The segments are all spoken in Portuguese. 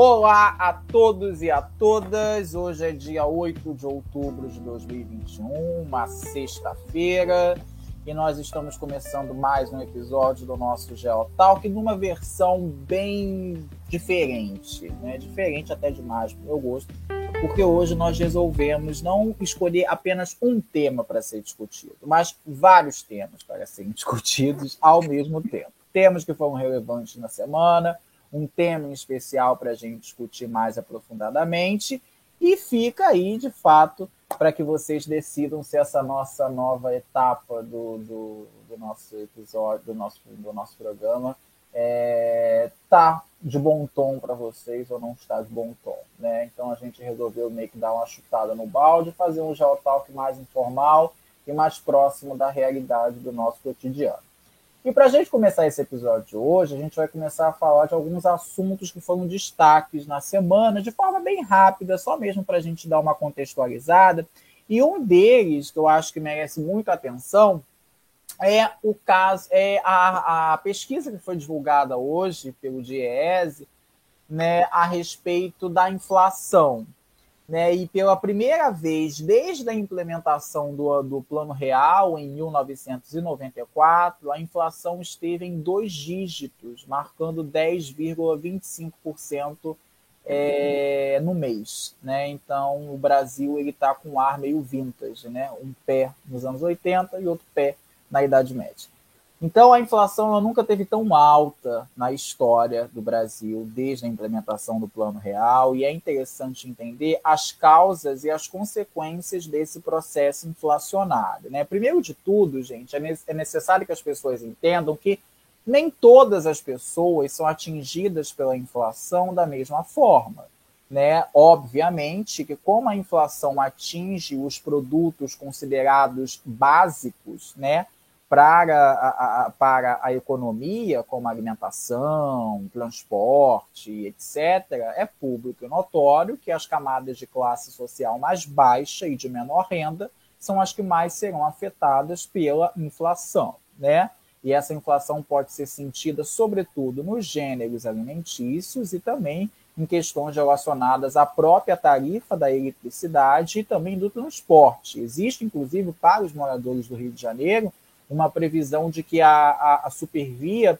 Olá a todos e a todas. Hoje é dia 8 de outubro de 2021, uma sexta-feira, e nós estamos começando mais um episódio do nosso Geotalk numa versão bem diferente, né? Diferente até demais pro meu gosto, porque hoje nós resolvemos não escolher apenas um tema para ser discutido, mas vários temas para serem discutidos ao mesmo tempo. Temas que foram relevantes na semana, um tema em especial para a gente discutir mais aprofundadamente. E fica aí, de fato, para que vocês decidam se essa nossa nova etapa do, do, do nosso episódio, do nosso, do nosso programa, é, tá de bom tom para vocês ou não está de bom tom, né? Então a gente resolveu meio que dar uma chutada no balde, fazer um geotalk mais informal e mais próximo da realidade do nosso cotidiano. E para a gente começar esse episódio de hoje, a gente vai começar a falar de alguns assuntos que foram destaques na semana, de forma bem rápida, só mesmo para a gente dar uma contextualizada. E um deles, que eu acho que merece muita atenção, é o caso, é a, a pesquisa que foi divulgada hoje pelo DIEESE né, a respeito da inflação. Né, e pela primeira vez desde a implementação do, do Plano Real, em 1994, a inflação esteve em dois dígitos, marcando 10,25% é, no mês. Né? Então, o Brasil está com um ar meio vintage, né? um pé nos anos 80 e outro pé na Idade Média. Então, a inflação ela nunca teve tão alta na história do Brasil, desde a implementação do Plano Real, e é interessante entender as causas e as consequências desse processo inflacionário. Né? Primeiro de tudo, gente, é, é necessário que as pessoas entendam que nem todas as pessoas são atingidas pela inflação da mesma forma. Né? Obviamente que, como a inflação atinge os produtos considerados básicos, né? Para a, para a economia, como alimentação, transporte, etc., é público e notório que as camadas de classe social mais baixa e de menor renda são as que mais serão afetadas pela inflação, né? E essa inflação pode ser sentida, sobretudo, nos gêneros alimentícios e também em questões relacionadas à própria tarifa da eletricidade e também do transporte. Existe, inclusive, para os moradores do Rio de Janeiro, uma previsão de que a, a, a Supervia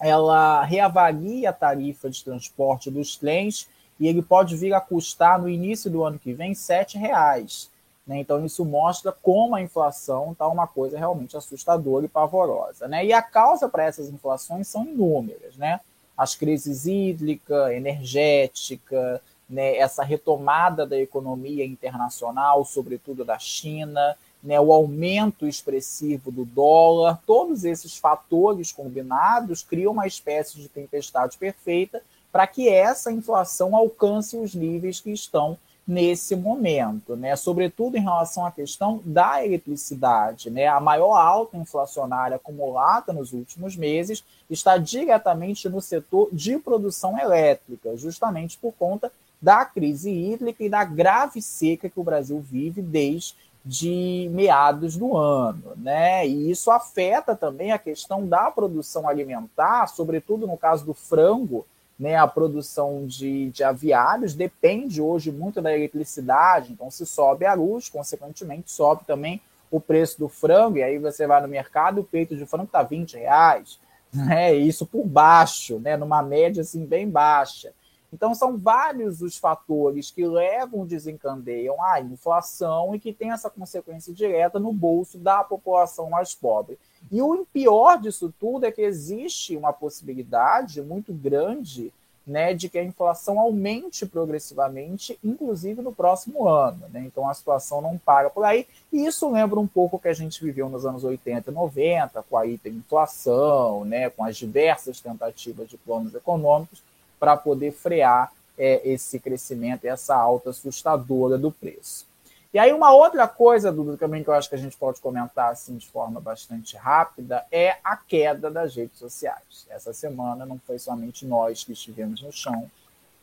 ela reavalia a tarifa de transporte dos trens e ele pode vir a custar no início do ano que vem R$ reais. Né? Então isso mostra como a inflação está uma coisa realmente assustadora e pavorosa. Né? E a causa para essas inflações são inúmeras. Né? As crises hídrica, energética, né? essa retomada da economia internacional, sobretudo da China, né, o aumento expressivo do dólar, todos esses fatores combinados criam uma espécie de tempestade perfeita para que essa inflação alcance os níveis que estão nesse momento, né? Sobretudo em relação à questão da eletricidade, né? A maior alta inflacionária acumulada nos últimos meses está diretamente no setor de produção elétrica, justamente por conta da crise hídrica e da grave seca que o Brasil vive desde de meados do ano, né? E isso afeta também a questão da produção alimentar, sobretudo no caso do frango, né? A produção de, de aviários depende hoje muito da eletricidade, então se sobe a luz, consequentemente sobe também o preço do frango, e aí você vai no mercado, o peito de frango está 20 reais, né? Isso por baixo, né? Numa média assim bem baixa. Então, são vários os fatores que levam, desencandeiam a inflação e que tem essa consequência direta no bolso da população mais pobre. E o pior disso tudo é que existe uma possibilidade muito grande né, de que a inflação aumente progressivamente, inclusive no próximo ano. Né? Então a situação não para por aí. E isso lembra um pouco o que a gente viveu nos anos 80 e 90, com a hiperinflação, né, com as diversas tentativas de planos econômicos para poder frear é, esse crescimento, essa alta assustadora do preço. E aí uma outra coisa, Dudu, também que eu acho que a gente pode comentar assim de forma bastante rápida é a queda das redes sociais. Essa semana não foi somente nós que estivemos no chão,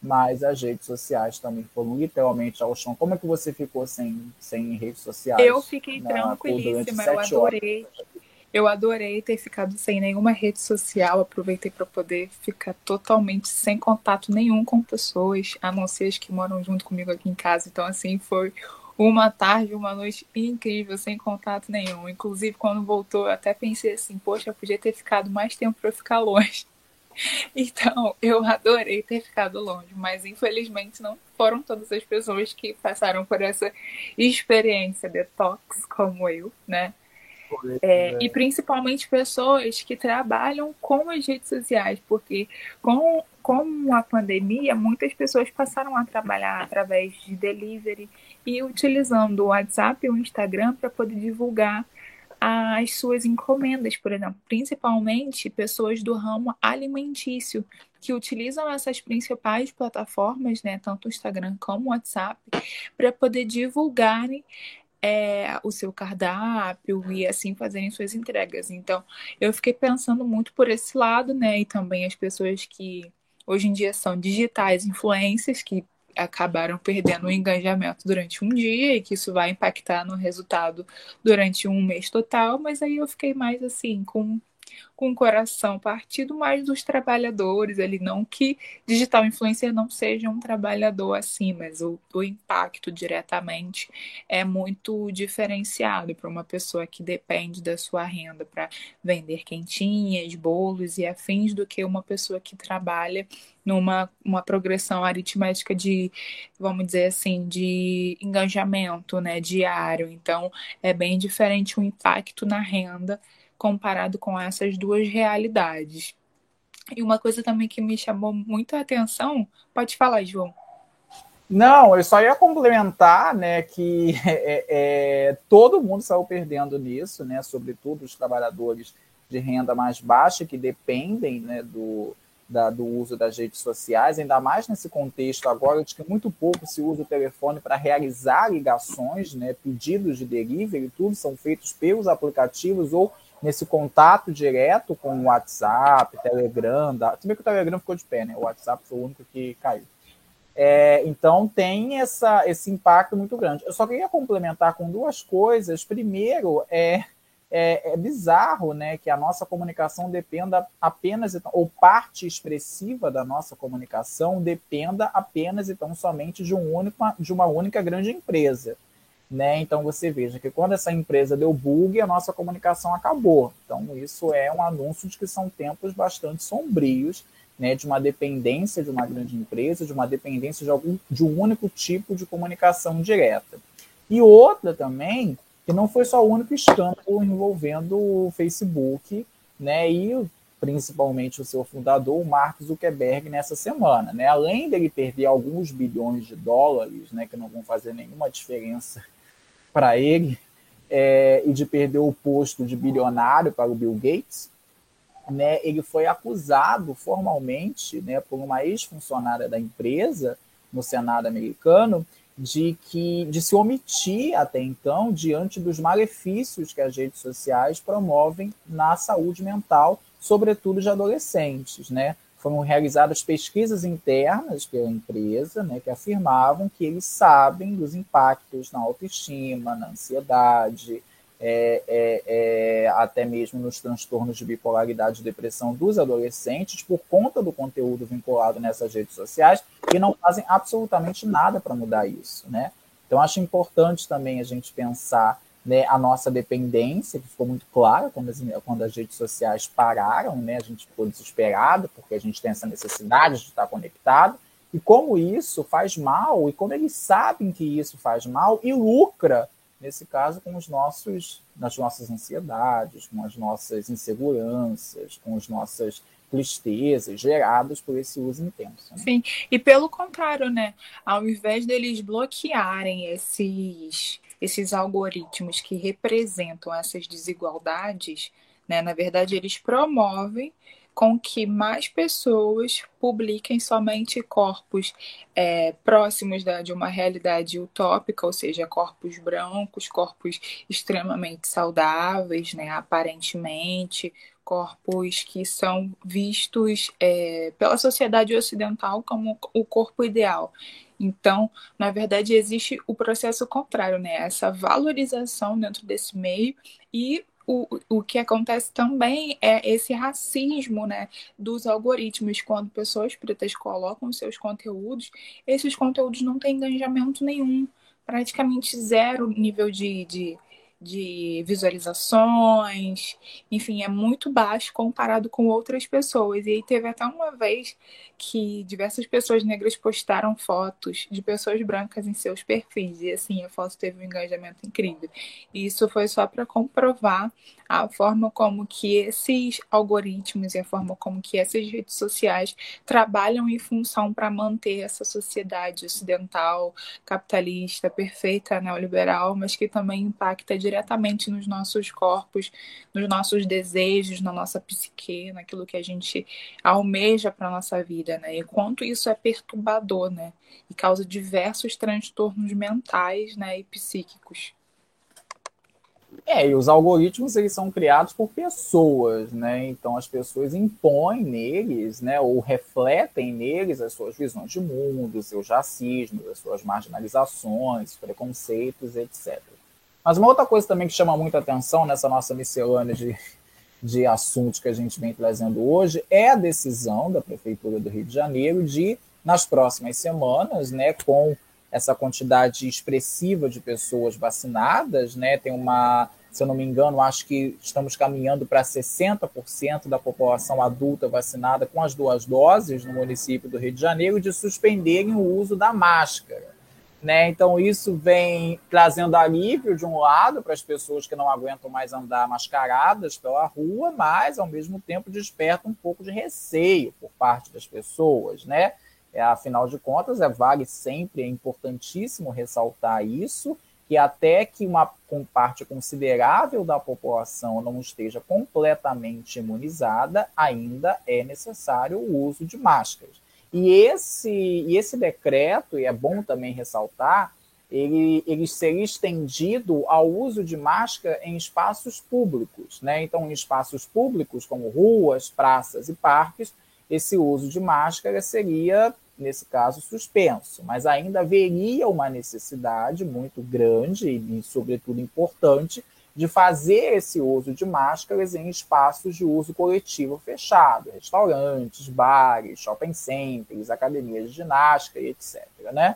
mas as redes sociais também foram literalmente ao chão. Como é que você ficou sem, sem redes sociais? Eu fiquei tranquilíssima, eu adorei. Horas? Eu adorei ter ficado sem nenhuma rede social, aproveitei para poder ficar totalmente sem contato nenhum com pessoas, a não ser as que moram junto comigo aqui em casa. Então, assim, foi uma tarde, uma noite incrível, sem contato nenhum. Inclusive, quando voltou, eu até pensei assim: poxa, eu podia ter ficado mais tempo para ficar longe. Então, eu adorei ter ficado longe, mas infelizmente não foram todas as pessoas que passaram por essa experiência detox como eu, né? É, e principalmente pessoas que trabalham com as redes sociais, porque com, com a pandemia, muitas pessoas passaram a trabalhar através de delivery e utilizando o WhatsApp e o Instagram para poder divulgar as suas encomendas, por exemplo, principalmente pessoas do ramo alimentício que utilizam essas principais plataformas, né, tanto o Instagram como o WhatsApp, para poder divulgarem é, o seu cardápio e assim fazerem suas entregas. Então, eu fiquei pensando muito por esse lado, né? E também as pessoas que hoje em dia são digitais influências, que acabaram perdendo o engajamento durante um dia e que isso vai impactar no resultado durante um mês total, mas aí eu fiquei mais assim com com o coração partido mais dos trabalhadores ali, não que digital influencer não seja um trabalhador assim, mas o, o impacto diretamente é muito diferenciado para uma pessoa que depende da sua renda para vender quentinhas, bolos e afins do que uma pessoa que trabalha numa uma progressão aritmética de, vamos dizer assim, de engajamento, né, diário. Então, é bem diferente o impacto na renda comparado com essas duas realidades. E uma coisa também que me chamou muito a atenção, pode falar, João. Não, eu só ia complementar, né, que é, é, todo mundo saiu perdendo nisso, né, sobretudo os trabalhadores de renda mais baixa que dependem, né, do, da, do uso das redes sociais, ainda mais nesse contexto agora de que muito pouco se usa o telefone para realizar ligações, né, pedidos de delivery, tudo são feitos pelos aplicativos ou nesse contato direto com o WhatsApp, Telegram, da... se bem que o Telegram ficou de pé, né? O WhatsApp foi o único que caiu. É, então tem essa, esse impacto muito grande. Eu só queria complementar com duas coisas. Primeiro, é, é, é bizarro né, que a nossa comunicação dependa apenas, ou parte expressiva da nossa comunicação dependa apenas e tão somente de, um único, de uma única grande empresa. Né? Então você veja que quando essa empresa deu bug, a nossa comunicação acabou. Então isso é um anúncio de que são tempos bastante sombrios, né? De uma dependência de uma grande empresa, de uma dependência de algum de um único tipo de comunicação direta. E outra também que não foi só o único escândalo envolvendo o Facebook, né? E principalmente o seu fundador, o Mark Zuckerberg, nessa semana. Né? Além dele perder alguns bilhões de dólares, né, que não vão fazer nenhuma diferença para ele é, e de perder o posto de bilionário para o Bill Gates, né, ele foi acusado formalmente né, por uma ex-funcionária da empresa no Senado americano de que de se omitir até então diante dos malefícios que as redes sociais promovem na saúde mental, sobretudo de adolescentes, né? Foram realizadas pesquisas internas pela empresa, né, que afirmavam que eles sabem dos impactos na autoestima, na ansiedade, é, é, é, até mesmo nos transtornos de bipolaridade e depressão dos adolescentes, por conta do conteúdo vinculado nessas redes sociais, e não fazem absolutamente nada para mudar isso. Né? Então, acho importante também a gente pensar né, a nossa dependência, que ficou muito clara quando as, quando as redes sociais pararam, né, a gente ficou desesperado, porque a gente tem essa necessidade de estar conectado, e como isso faz mal, e como eles sabem que isso faz mal, e lucra, nesse caso, com os nossos, nas nossas ansiedades, com as nossas inseguranças, com as nossas tristezas geradas por esse uso intenso. Né? Sim, e pelo contrário, né? Ao invés deles bloquearem esses esses algoritmos que representam essas desigualdades, né, na verdade, eles promovem com que mais pessoas publiquem somente corpos é, próximos da, de uma realidade utópica, ou seja, corpos brancos, corpos extremamente saudáveis, né, aparentemente, corpos que são vistos é, pela sociedade ocidental como o corpo ideal. Então, na verdade, existe o processo contrário, né? Essa valorização dentro desse meio e o, o que acontece também é esse racismo né, dos algoritmos. Quando pessoas pretas colocam seus conteúdos, esses conteúdos não têm engajamento nenhum, praticamente zero nível de, de de visualizações, enfim, é muito baixo comparado com outras pessoas. E aí teve até uma vez que diversas pessoas negras postaram fotos de pessoas brancas em seus perfis. E assim, a foto teve um engajamento incrível. E isso foi só para comprovar a forma como que esses algoritmos e a forma como que essas redes sociais trabalham em função para manter essa sociedade ocidental, capitalista, perfeita, neoliberal, mas que também impacta diretamente nos nossos corpos, nos nossos desejos, na nossa psique, naquilo que a gente almeja para nossa vida, né? E quanto isso é perturbador, né? E causa diversos transtornos mentais, né, e psíquicos. É, e os algoritmos eles são criados por pessoas, né? Então as pessoas impõem neles, né, ou refletem neles as suas visões de mundo, seus racismos, as suas marginalizações, preconceitos, etc. Mas uma outra coisa também que chama muita atenção nessa nossa miscelânea de, de assuntos que a gente vem trazendo hoje é a decisão da Prefeitura do Rio de Janeiro de, nas próximas semanas, né, com essa quantidade expressiva de pessoas vacinadas, né? Tem uma, se eu não me engano, acho que estamos caminhando para 60% da população adulta vacinada com as duas doses no município do Rio de Janeiro de suspenderem o uso da máscara. Né? Então, isso vem trazendo alívio, de um lado, para as pessoas que não aguentam mais andar mascaradas pela rua, mas, ao mesmo tempo, desperta um pouco de receio por parte das pessoas. Né? É, afinal de contas, é, vale sempre, é importantíssimo ressaltar isso, que até que uma parte considerável da população não esteja completamente imunizada, ainda é necessário o uso de máscaras. E esse, e esse decreto, e é bom também ressaltar, ele, ele seria estendido ao uso de máscara em espaços públicos. Né? Então, em espaços públicos, como ruas, praças e parques, esse uso de máscara seria, nesse caso, suspenso, mas ainda haveria uma necessidade muito grande e, sobretudo, importante de fazer esse uso de máscaras em espaços de uso coletivo fechado, restaurantes, bares, shopping centers, academias de ginástica e etc. Né?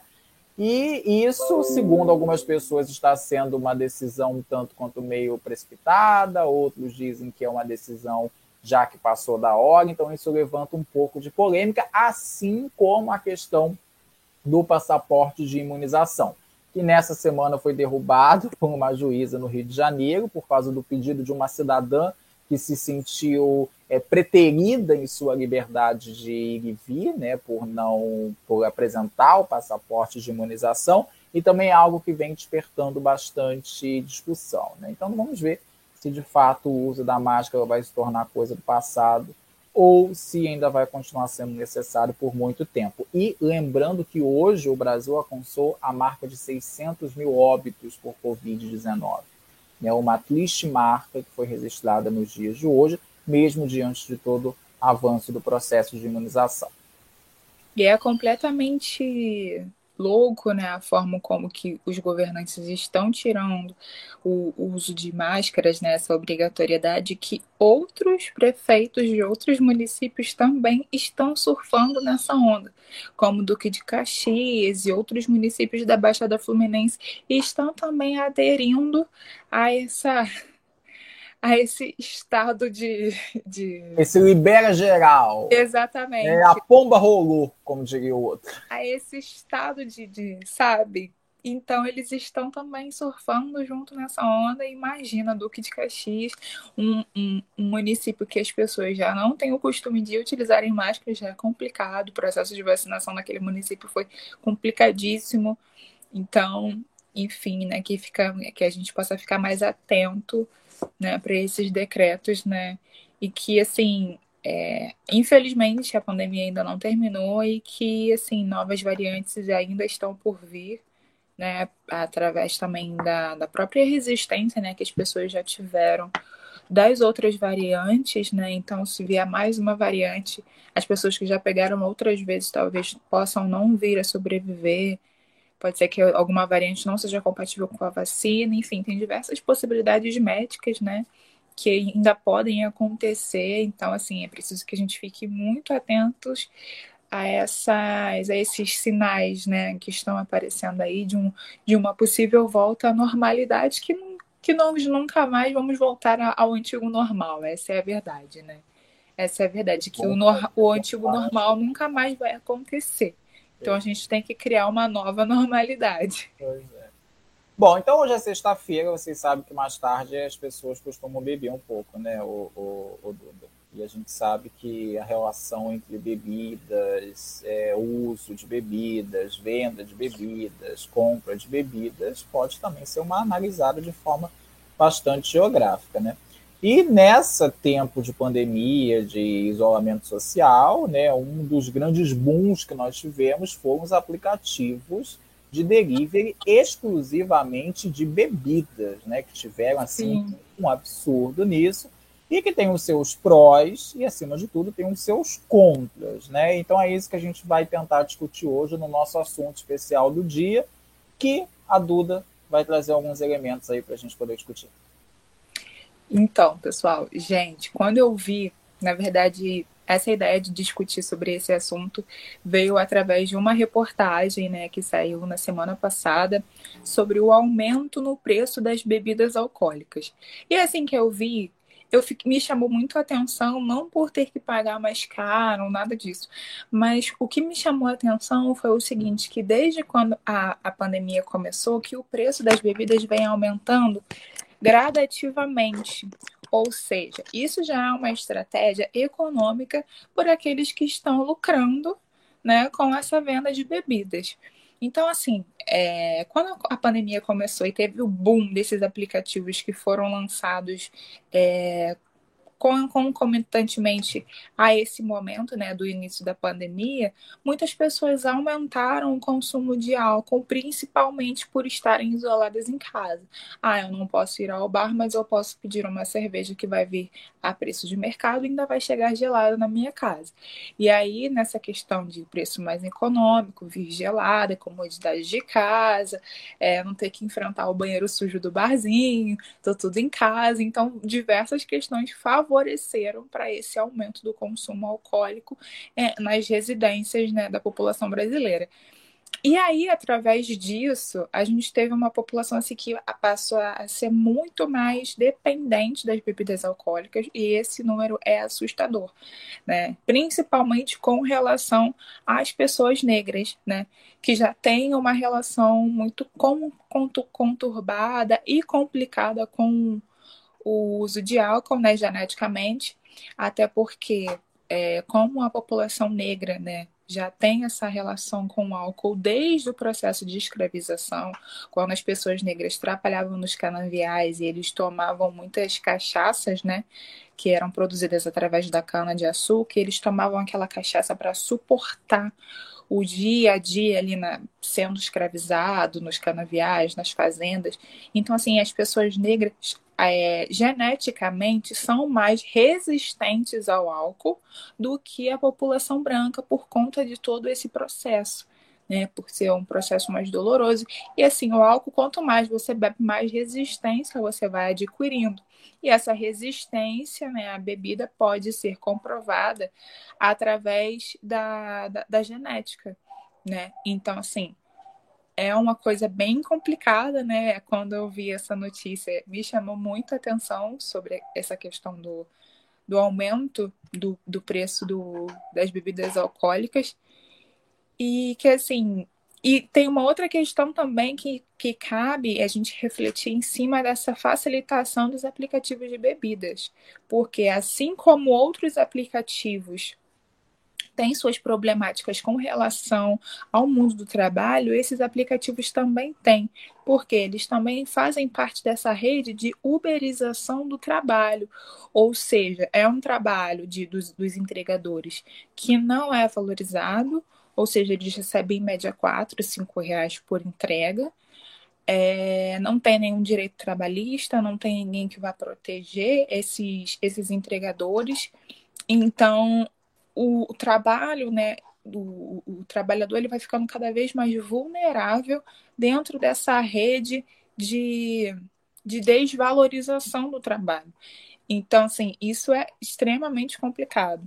E isso, segundo algumas pessoas, está sendo uma decisão tanto quanto meio precipitada, outros dizem que é uma decisão já que passou da hora, então isso levanta um pouco de polêmica, assim como a questão do passaporte de imunização, que nessa semana foi derrubado por uma juíza no Rio de Janeiro por causa do pedido de uma cidadã que se sentiu é, preterida em sua liberdade de ir e vir, né, por não por apresentar o passaporte de imunização, e também é algo que vem despertando bastante discussão. Né? Então vamos ver se de fato o uso da máscara vai se tornar coisa do passado ou se ainda vai continuar sendo necessário por muito tempo. E lembrando que hoje o Brasil alcançou a marca de 600 mil óbitos por Covid-19. É uma triste marca que foi registrada nos dias de hoje, mesmo diante de todo avanço do processo de imunização. E é completamente louco, né, a forma como que os governantes estão tirando o, o uso de máscaras, né, essa obrigatoriedade, que outros prefeitos de outros municípios também estão surfando nessa onda, como Duque de Caxias e outros municípios da Baixada Fluminense estão também aderindo a essa a esse estado de, de. Esse libera geral. Exatamente. É, a pomba rolou, como diria o outro. A esse estado de, de, sabe? Então eles estão também surfando junto nessa onda. Imagina Duque de Caxias, um, um, um, município que as pessoas já não têm o costume de utilizarem máscara, já é complicado. O processo de vacinação naquele município foi complicadíssimo. Então, enfim, né, que, fica, que a gente possa ficar mais atento né, para esses decretos, né? E que, assim, é, infelizmente a pandemia ainda não terminou e que, assim, novas variantes ainda estão por vir, né? Através também da, da própria resistência, né? Que as pessoas já tiveram das outras variantes, né? Então, se vier mais uma variante, as pessoas que já pegaram outras vezes talvez possam não vir a sobreviver Pode ser que alguma variante não seja compatível com a vacina, enfim, tem diversas possibilidades médicas, né? que ainda podem acontecer. Então, assim, é preciso que a gente fique muito atentos a, essas, a esses sinais né, que estão aparecendo aí de, um, de uma possível volta à normalidade que, que nós nunca mais vamos voltar ao antigo normal. Essa é a verdade, né? Essa é a verdade, que o, o antigo normal nunca mais vai acontecer. Então a gente tem que criar uma nova normalidade. Pois é. Bom, então hoje é sexta-feira, vocês sabem que mais tarde as pessoas costumam beber um pouco, né, o, o, o Duda? E a gente sabe que a relação entre bebidas, é, uso de bebidas, venda de bebidas, compra de bebidas, pode também ser uma analisada de forma bastante geográfica, né? E nessa tempo de pandemia, de isolamento social, né, um dos grandes booms que nós tivemos foram os aplicativos de delivery exclusivamente de bebidas, né, que tiveram assim Sim. um absurdo nisso e que tem os seus prós e acima de tudo tem os seus contras, né? Então é isso que a gente vai tentar discutir hoje no nosso assunto especial do dia, que a Duda vai trazer alguns elementos aí para a gente poder discutir. Então, pessoal, gente, quando eu vi, na verdade, essa ideia de discutir sobre esse assunto veio através de uma reportagem né, que saiu na semana passada sobre o aumento no preço das bebidas alcoólicas. E assim que eu vi, eu me chamou muito a atenção, não por ter que pagar mais caro, nada disso, mas o que me chamou a atenção foi o seguinte, que desde quando a, a pandemia começou, que o preço das bebidas vem aumentando gradativamente. Ou seja, isso já é uma estratégia econômica por aqueles que estão lucrando né, com essa venda de bebidas. Então, assim, é, quando a pandemia começou e teve o boom desses aplicativos que foram lançados é, concomitantemente a esse momento, né, do início da pandemia, muitas pessoas aumentaram o consumo de álcool, principalmente por estarem isoladas em casa. Ah, eu não posso ir ao bar, mas eu posso pedir uma cerveja que vai vir a preço de mercado e ainda vai chegar gelada na minha casa. E aí, nessa questão de preço mais econômico, vir gelada, comodidade de casa, é, não ter que enfrentar o banheiro sujo do barzinho, tô tudo em casa. Então, diversas questões favoráveis favoreceram para esse aumento do consumo alcoólico é, nas residências né, da população brasileira. E aí, através disso, a gente teve uma população assim, que passou a ser muito mais dependente das bebidas alcoólicas, e esse número é assustador, né? Principalmente com relação às pessoas negras, né? Que já têm uma relação muito conturbada e complicada com o uso de álcool, né, geneticamente, até porque, é, como a população negra, né, já tem essa relação com o álcool desde o processo de escravização, quando as pessoas negras trabalhavam nos canaviais e eles tomavam muitas cachaças, né, que eram produzidas através da cana de açúcar, eles tomavam aquela cachaça para suportar o dia a dia ali na, sendo escravizado nos canaviais, nas fazendas. Então, assim, as pessoas negras é, geneticamente são mais resistentes ao álcool do que a população branca por conta de todo esse processo. Né, por ser um processo mais doloroso. E assim, o álcool, quanto mais você bebe, mais resistência você vai adquirindo. E essa resistência, né, a bebida pode ser comprovada através da, da, da genética, né? Então, assim, é uma coisa bem complicada, né? Quando eu vi essa notícia, me chamou muito a atenção sobre essa questão do, do aumento do, do preço do, das bebidas alcoólicas. E que, assim, e tem uma outra questão também que, que cabe a gente refletir em cima dessa facilitação dos aplicativos de bebidas. Porque, assim como outros aplicativos têm suas problemáticas com relação ao mundo do trabalho, esses aplicativos também têm, porque eles também fazem parte dessa rede de uberização do trabalho, ou seja, é um trabalho de, dos, dos entregadores que não é valorizado, ou seja, eles recebem em média 4, 5 reais por entrega, é, não tem nenhum direito trabalhista, não tem ninguém que vá proteger esses, esses entregadores. Então, o, o trabalho, né, o, o, trabalhador ele vai ficando cada vez mais vulnerável dentro dessa rede de, de desvalorização do trabalho. Então, assim, isso é extremamente complicado.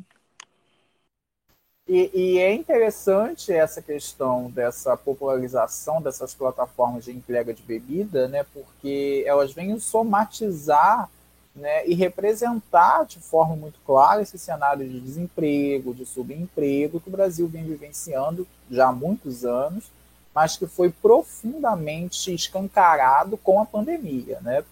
E, e, é interessante essa questão dessa popularização dessas plataformas de entrega de bebida, né, porque elas vêm somatizar né, e representar de forma muito clara esse cenário de desemprego, de subemprego que o Brasil vem vivenciando já há muitos anos, mas que foi profundamente escancarado com a pandemia. Né?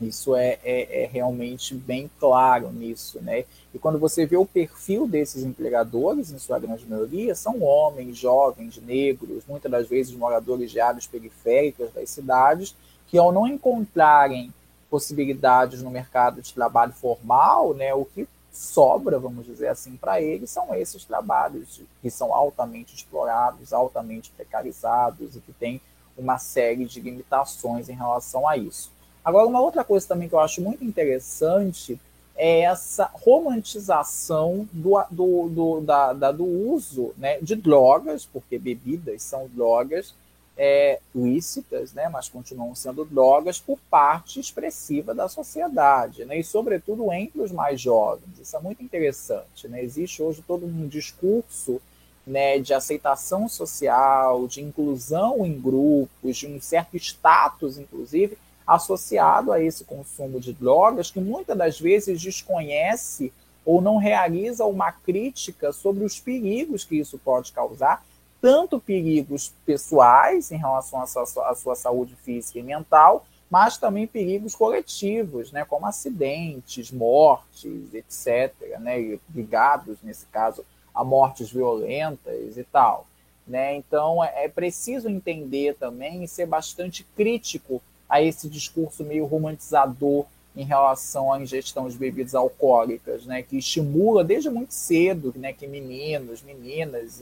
Isso é, é, é, realmente bem claro nisso, né? E quando você vê o perfil desses empregadores, em sua grande maioria, são homens, jovens, negros, muitas das vezes moradores de áreas periféricas das cidades, que ao não encontrarem possibilidades no mercado de trabalho formal, né, o que sobra, vamos dizer assim, para eles são esses trabalhos que são altamente explorados, altamente precarizados e que têm uma série de limitações em relação a isso. Agora, uma outra coisa também que eu acho muito interessante é essa romantização do, do, do, da, da, do uso né, de drogas, porque bebidas são drogas é, lícitas, né, mas continuam sendo drogas por parte expressiva da sociedade, né, e sobretudo entre os mais jovens. Isso é muito interessante. Né? Existe hoje todo um discurso né, de aceitação social, de inclusão em grupos, de um certo status, inclusive, associado a esse consumo de drogas, que muitas das vezes desconhece ou não realiza uma crítica sobre os perigos que isso pode causar, tanto perigos pessoais em relação à sua, à sua saúde física e mental, mas também perigos coletivos, né, como acidentes, mortes, etc., né, ligados, nesse caso, a mortes violentas e tal. Né? Então, é, é preciso entender também e ser bastante crítico a esse discurso meio romantizador em relação à ingestão de bebidas alcoólicas, né, que estimula desde muito cedo né, que meninos, meninas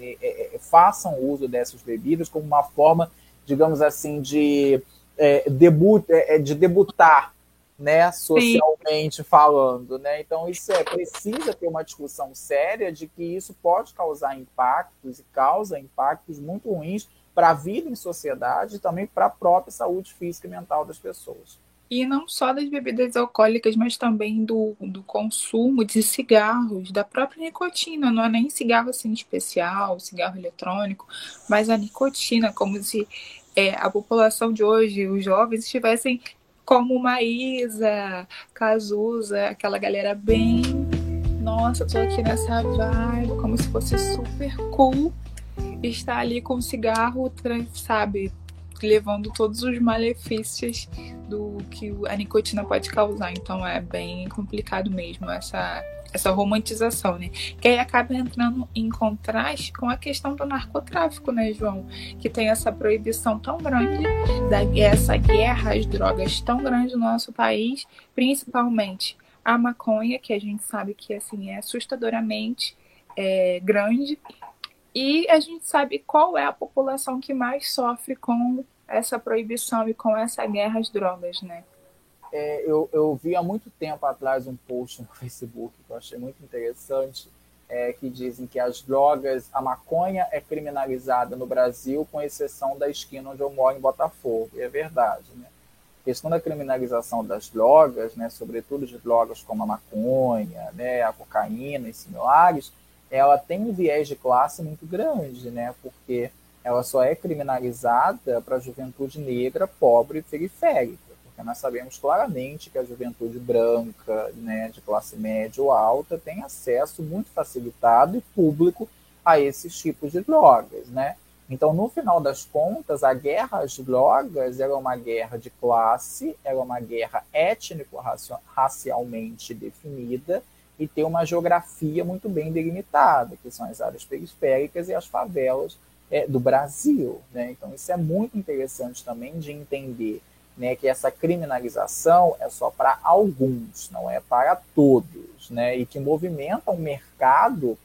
façam uso dessas bebidas como uma forma, digamos assim, de, é, debut, é, é de debutar né, socialmente Sim. falando. Né? Então, isso é precisa ter uma discussão séria de que isso pode causar impactos e causa impactos muito ruins para a vida em sociedade e também para a própria saúde física e mental das pessoas. E não só das bebidas alcoólicas, mas também do, do consumo de cigarros, da própria nicotina. Não é nem cigarro assim especial, cigarro eletrônico, mas a nicotina, como se é, a população de hoje, os jovens, estivessem como Maísa, Cazuza, aquela galera bem. Nossa, tô aqui nessa vibe, como se fosse super cool está ali com o cigarro, sabe, levando todos os malefícios do que a nicotina pode causar. Então é bem complicado mesmo essa essa romantização, né? Que aí acaba entrando em contraste com a questão do narcotráfico, né, João? Que tem essa proibição tão grande, da, essa guerra às drogas tão grande no nosso país, principalmente a maconha, que a gente sabe que assim é assustadoramente é, grande e a gente sabe qual é a população que mais sofre com essa proibição e com essa guerra às drogas, né? É, eu, eu vi há muito tempo atrás um post no Facebook que eu achei muito interessante, é, que dizem que as drogas, a maconha é criminalizada no Brasil, com exceção da esquina onde eu moro, em Botafogo. E é verdade, né? A questão da criminalização das drogas, né, sobretudo de drogas como a maconha, né, a cocaína e similares, ela tem um viés de classe muito grande, né? Porque ela só é criminalizada para a juventude negra, pobre e periférica. Porque nós sabemos claramente que a juventude branca, né, de classe média ou alta, tem acesso muito facilitado e público a esses tipos de drogas, né? Então, no final das contas, a guerra às drogas era uma guerra de classe, era uma guerra étnico-racialmente definida, e ter uma geografia muito bem delimitada, que são as áreas periféricas e as favelas é, do Brasil. Né? Então, isso é muito interessante também de entender né, que essa criminalização é só para alguns, não é para todos, né? e que movimenta um mercado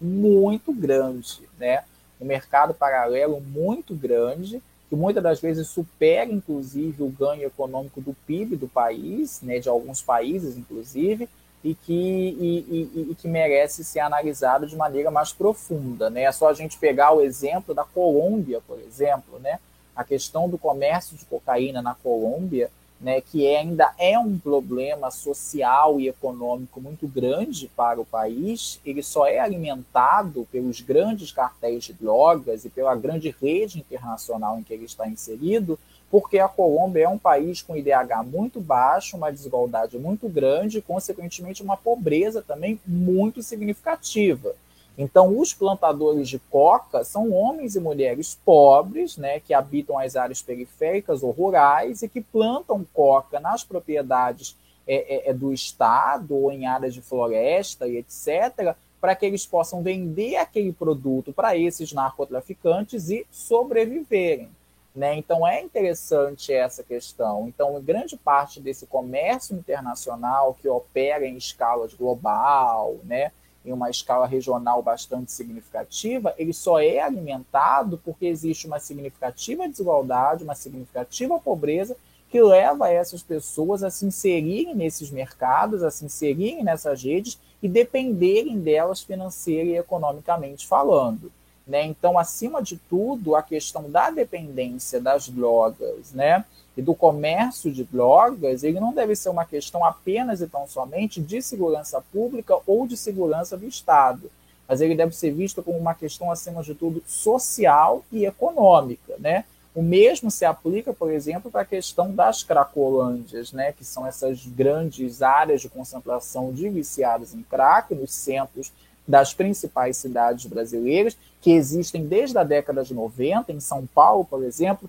muito grande, né? um mercado paralelo muito grande, que muitas das vezes supera, inclusive, o ganho econômico do PIB do país, né, de alguns países, inclusive, e que, e, e, e, que merece ser analisado de maneira mais profunda. Né? É só a gente pegar o exemplo da Colômbia, por exemplo, né? a questão do comércio de cocaína na Colômbia né, que é, ainda é um problema social e econômico muito grande para o país, ele só é alimentado pelos grandes cartéis de drogas e pela grande rede internacional em que ele está inserido, porque a Colômbia é um país com IDH muito baixo, uma desigualdade muito grande e, consequentemente, uma pobreza também muito significativa. Então, os plantadores de coca são homens e mulheres pobres, né, que habitam as áreas periféricas ou rurais e que plantam coca nas propriedades é, é, é do Estado ou em áreas de floresta e etc., para que eles possam vender aquele produto para esses narcotraficantes e sobreviverem. Né? Então, é interessante essa questão. Então, grande parte desse comércio internacional que opera em escala global, né? em uma escala regional bastante significativa, ele só é alimentado porque existe uma significativa desigualdade, uma significativa pobreza que leva essas pessoas a se inserirem nesses mercados, a se inserirem nessas redes e dependerem delas financeira e economicamente falando. Né? Então, acima de tudo, a questão da dependência das drogas, né? e do comércio de drogas, ele não deve ser uma questão apenas e tão somente de segurança pública ou de segurança do Estado, mas ele deve ser visto como uma questão, acima de tudo, social e econômica. Né? O mesmo se aplica, por exemplo, para a questão das cracolândias, né? que são essas grandes áreas de concentração de viciados em crack nos centros das principais cidades brasileiras, que existem desde a década de 90, em São Paulo, por exemplo,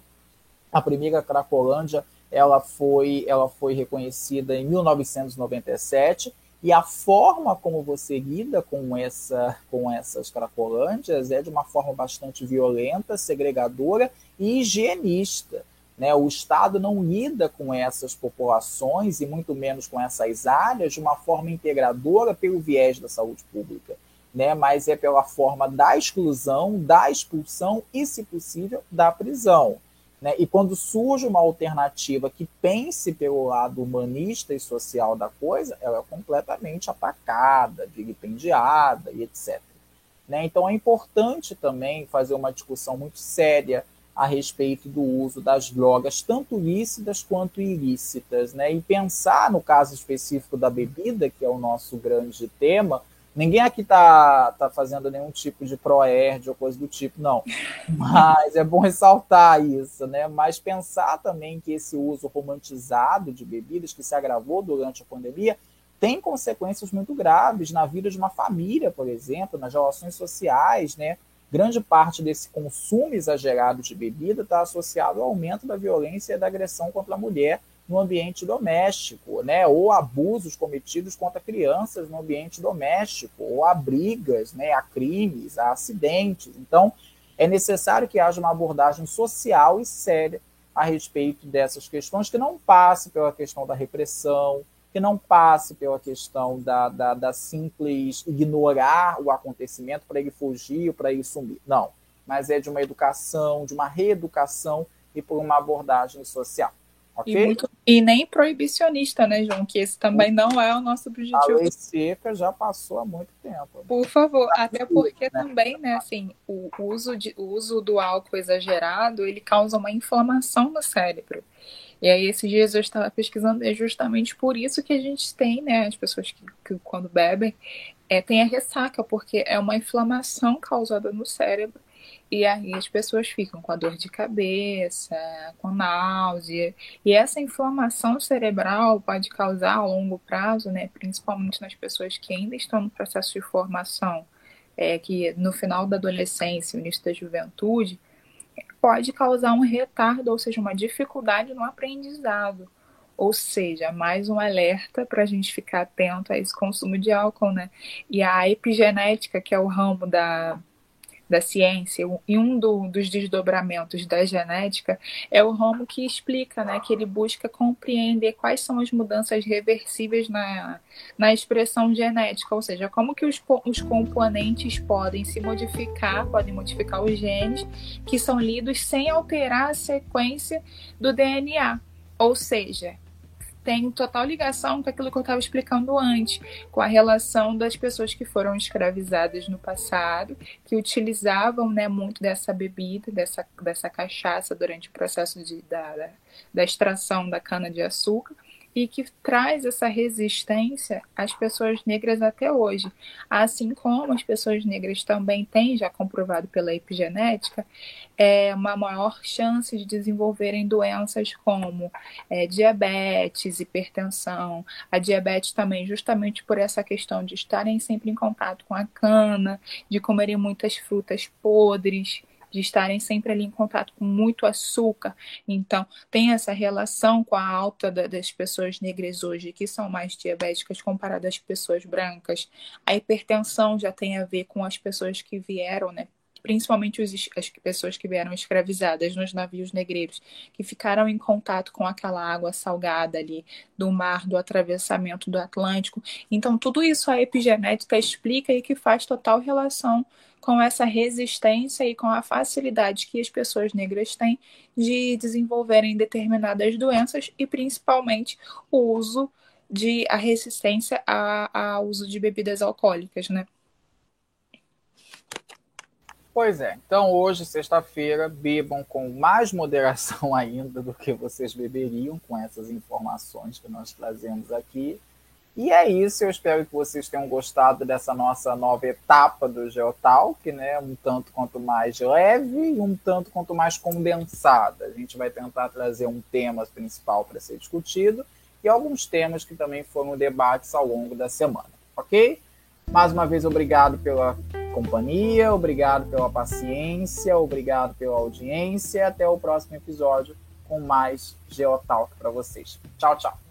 a primeira Cracolândia ela foi, ela foi reconhecida em 1997 e a forma como você lida com, essa, com essas cracolândias é de uma forma bastante violenta, segregadora e higienista. Né? O Estado não lida com essas populações e muito menos com essas áreas de uma forma integradora pelo viés da saúde pública, né? mas é pela forma da exclusão, da expulsão e, se possível, da prisão. Né? E quando surge uma alternativa que pense pelo lado humanista e social da coisa, ela é completamente atacada, vilipendiada e etc. Né? Então é importante também fazer uma discussão muito séria a respeito do uso das drogas, tanto lícitas quanto ilícitas, né? e pensar no caso específico da bebida, que é o nosso grande tema, Ninguém aqui tá, tá fazendo nenhum tipo de proerd ou coisa do tipo, não. Mas é bom ressaltar isso, né? Mas pensar também que esse uso romantizado de bebidas, que se agravou durante a pandemia, tem consequências muito graves na vida de uma família, por exemplo, nas relações sociais, né? Grande parte desse consumo exagerado de bebida está associado ao aumento da violência e da agressão contra a mulher no ambiente doméstico, né? ou abusos cometidos contra crianças no ambiente doméstico, ou a brigas, né? a crimes, a acidentes. Então, é necessário que haja uma abordagem social e séria a respeito dessas questões, que não passe pela questão da repressão, que não passe pela questão da, da, da simples ignorar o acontecimento para ele fugir ou para ele sumir. Não, mas é de uma educação, de uma reeducação e por uma abordagem social. Okay? E, muito, e, nem proibicionista, né, João? Que esse também não é o nosso objetivo. A lei seca já passou há muito tempo. Por favor, até porque né? também, né, assim, o uso, de, o uso do álcool exagerado, ele causa uma inflamação no cérebro. E aí, esses dias eu estava pesquisando, é justamente por isso que a gente tem, né, as pessoas que, que quando bebem, é, tem a ressaca, porque é uma inflamação causada no cérebro e aí as pessoas ficam com a dor de cabeça, com náusea. E essa inflamação cerebral pode causar a longo prazo, né, principalmente nas pessoas que ainda estão no processo de formação, é, que no final da adolescência, início da juventude, pode causar um retardo, ou seja, uma dificuldade no aprendizado. Ou seja, mais um alerta para a gente ficar atento a esse consumo de álcool, né? E a epigenética, que é o ramo da da ciência e um do, dos desdobramentos da genética é o ramo que explica, né, que ele busca compreender quais são as mudanças reversíveis na, na expressão genética, ou seja, como que os, os componentes podem se modificar, podem modificar os genes que são lidos sem alterar a sequência do DNA. Ou seja, tem total ligação com aquilo que eu estava explicando antes, com a relação das pessoas que foram escravizadas no passado, que utilizavam né, muito dessa bebida, dessa, dessa cachaça durante o processo de, da, da extração da cana-de-açúcar e que traz essa resistência às pessoas negras até hoje. Assim como as pessoas negras também têm, já comprovado pela epigenética, é, uma maior chance de desenvolverem doenças como é, diabetes, hipertensão, a diabetes também, justamente por essa questão de estarem sempre em contato com a cana, de comerem muitas frutas podres de estarem sempre ali em contato com muito açúcar. Então, tem essa relação com a alta da, das pessoas negras hoje, que são mais diabéticas comparadas às pessoas brancas. A hipertensão já tem a ver com as pessoas que vieram, né? Principalmente os, as pessoas que vieram escravizadas nos navios negreiros, que ficaram em contato com aquela água salgada ali do mar, do atravessamento do Atlântico. Então, tudo isso a epigenética explica e que faz total relação com essa resistência e com a facilidade que as pessoas negras têm de desenvolverem determinadas doenças e principalmente o uso de a resistência ao uso de bebidas alcoólicas, né? Pois é. Então, hoje, sexta-feira, bebam com mais moderação ainda do que vocês beberiam com essas informações que nós trazemos aqui. E é isso, eu espero que vocês tenham gostado dessa nossa nova etapa do Geotalk, né? Um tanto quanto mais leve e um tanto quanto mais condensada. A gente vai tentar trazer um tema principal para ser discutido e alguns temas que também foram debates ao longo da semana, ok? Mais uma vez, obrigado pela companhia, obrigado pela paciência, obrigado pela audiência. Até o próximo episódio com mais Geotalk para vocês. Tchau, tchau.